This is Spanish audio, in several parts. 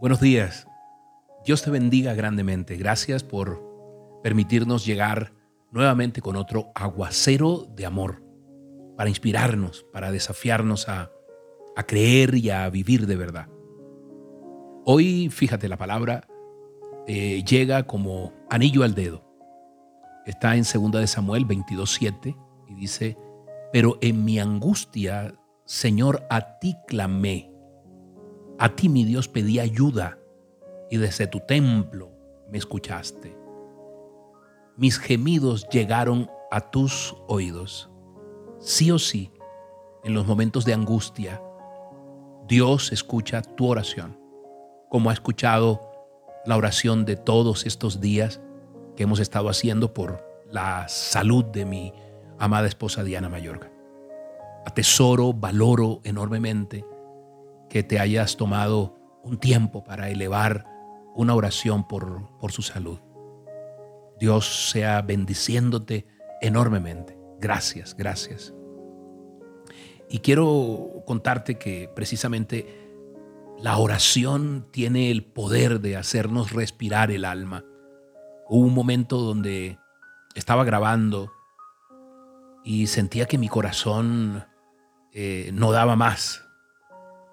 Buenos días. Dios te bendiga grandemente. Gracias por permitirnos llegar nuevamente con otro aguacero de amor para inspirarnos, para desafiarnos a, creer y a vivir de verdad. Hoy, fíjate, la palabra eh, llega como anillo al dedo. Está en 2 de Samuel 22.7 y dice, pero en mi angustia, Señor, a ti clamé. A ti, mi Dios, pedí ayuda y desde tu templo me escuchaste. Mis gemidos llegaron a tus oídos. Sí o sí, en los momentos de angustia, Dios escucha tu oración, como ha escuchado la oración de todos estos días que hemos estado haciendo por la salud de mi amada esposa Diana Mayorga. Atesoro, valoro enormemente que te hayas tomado un tiempo para elevar una oración por, por su salud. Dios sea bendiciéndote enormemente. Gracias, gracias. Y quiero contarte que precisamente la oración tiene el poder de hacernos respirar el alma. Hubo un momento donde estaba grabando y sentía que mi corazón eh, no daba más.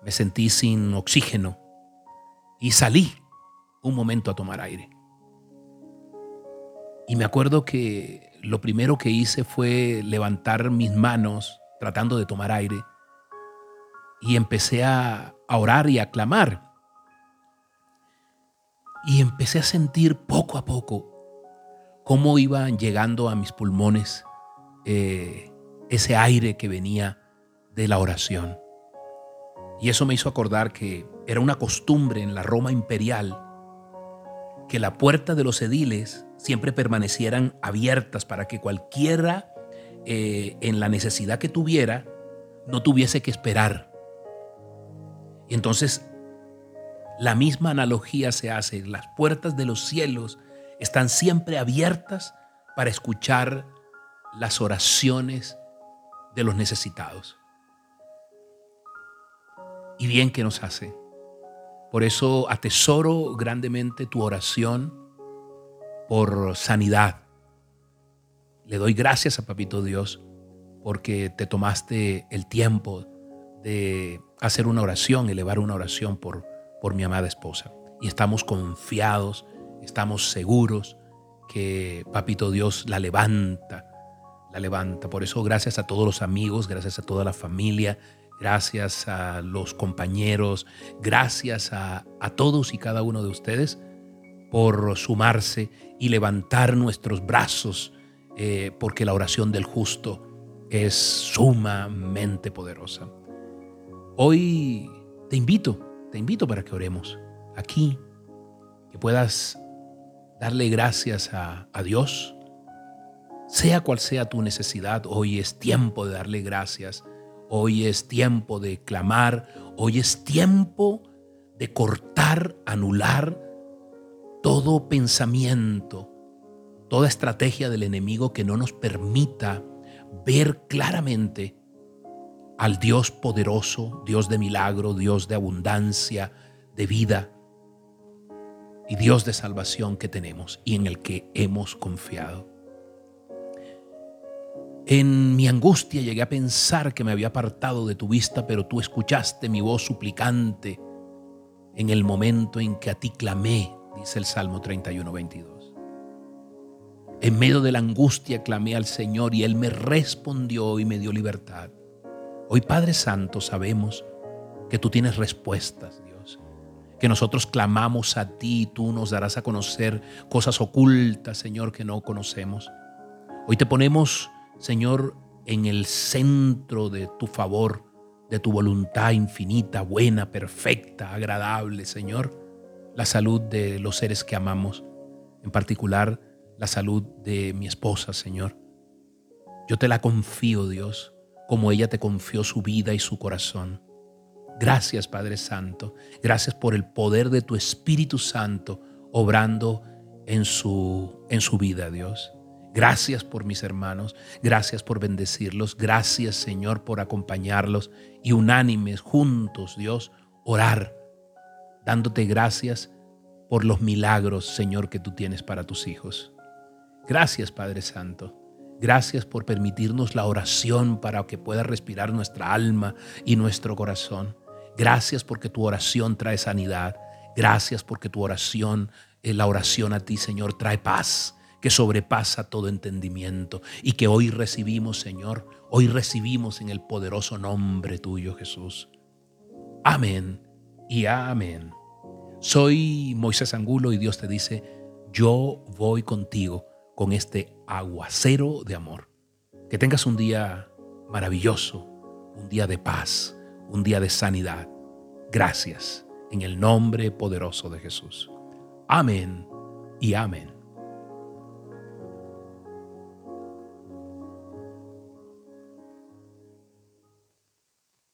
Me sentí sin oxígeno y salí un momento a tomar aire. Y me acuerdo que lo primero que hice fue levantar mis manos tratando de tomar aire y empecé a, orar y a clamar. Y empecé a sentir poco a poco cómo iban llegando a mis pulmones eh, ese aire que venía de la oración. Y eso me hizo acordar que era una costumbre en la Roma imperial que la puerta de los ediles siempre permanecieran abiertas para que cualquiera eh, en la necesidad que tuviera no tuviese que esperar. Y entonces la misma analogía se hace. Las puertas de los cielos están siempre abiertas para escuchar las oraciones de los necesitados y bien que nos hace. Por eso atesoro grandemente tu oración por sanidad. Le doy gracias a Papito Dios porque te tomaste el tiempo de hacer una oración, elevar una oración por, por mi amada esposa. Y estamos confiados, estamos seguros que Papito Dios la levanta, la levanta. Por eso gracias a todos los amigos, gracias a toda la familia gracias a los compañeros, gracias a, todos y cada uno de ustedes por sumarse y levantar nuestros brazos, eh, porque la oración del justo es sumamente poderosa. Hoy te invito, te invito para que oremos aquí, que puedas darle gracias a, a Dios. Sea cual sea tu necesidad, hoy es tiempo de darle gracias Hoy es tiempo de clamar, hoy es tiempo de cortar, anular todo pensamiento, toda estrategia del enemigo que no nos permita ver claramente al Dios poderoso, Dios de milagro, Dios de abundancia, de vida y Dios de salvación que tenemos y en el que hemos confiado. En mi angustia llegué a pensar que me había apartado de tu vista, pero tú escuchaste mi voz suplicante en el momento en que a ti clamé, dice el Salmo 31, 22. En medio de la angustia clamé al Señor y Él me respondió y me dio libertad. Hoy, Padre Santo, sabemos que tú tienes respuestas, Dios. Que nosotros clamamos a ti y tú nos darás a conocer cosas ocultas, Señor, que no conocemos. Hoy te ponemos Señor, en el centro de tu favor, de tu voluntad infinita, buena, perfecta, agradable, Señor, la salud de los seres que amamos, en particular la salud de mi esposa, Señor. Yo te la confío, Dios, como ella te confió su vida y su corazón. Gracias, Padre Santo. Gracias por el poder de tu Espíritu Santo obrando en su, en su vida, Dios. Gracias por mis hermanos, gracias por bendecirlos, gracias Señor por acompañarlos y unánimes juntos, Dios, orar, dándote gracias por los milagros, Señor, que tú tienes para tus hijos. Gracias, Padre Santo. Gracias por permitirnos la oración para que pueda respirar nuestra alma y nuestro corazón. Gracias porque tu oración trae sanidad. Gracias porque tu oración, eh, la oración a ti, Señor, trae paz que sobrepasa todo entendimiento y que hoy recibimos, Señor, hoy recibimos en el poderoso nombre tuyo, Jesús. Amén y amén. Soy Moisés Angulo y Dios te dice, yo voy contigo con este aguacero de amor. Que tengas un día maravilloso, un día de paz, un día de sanidad. Gracias en el nombre poderoso de Jesús. Amén y amén.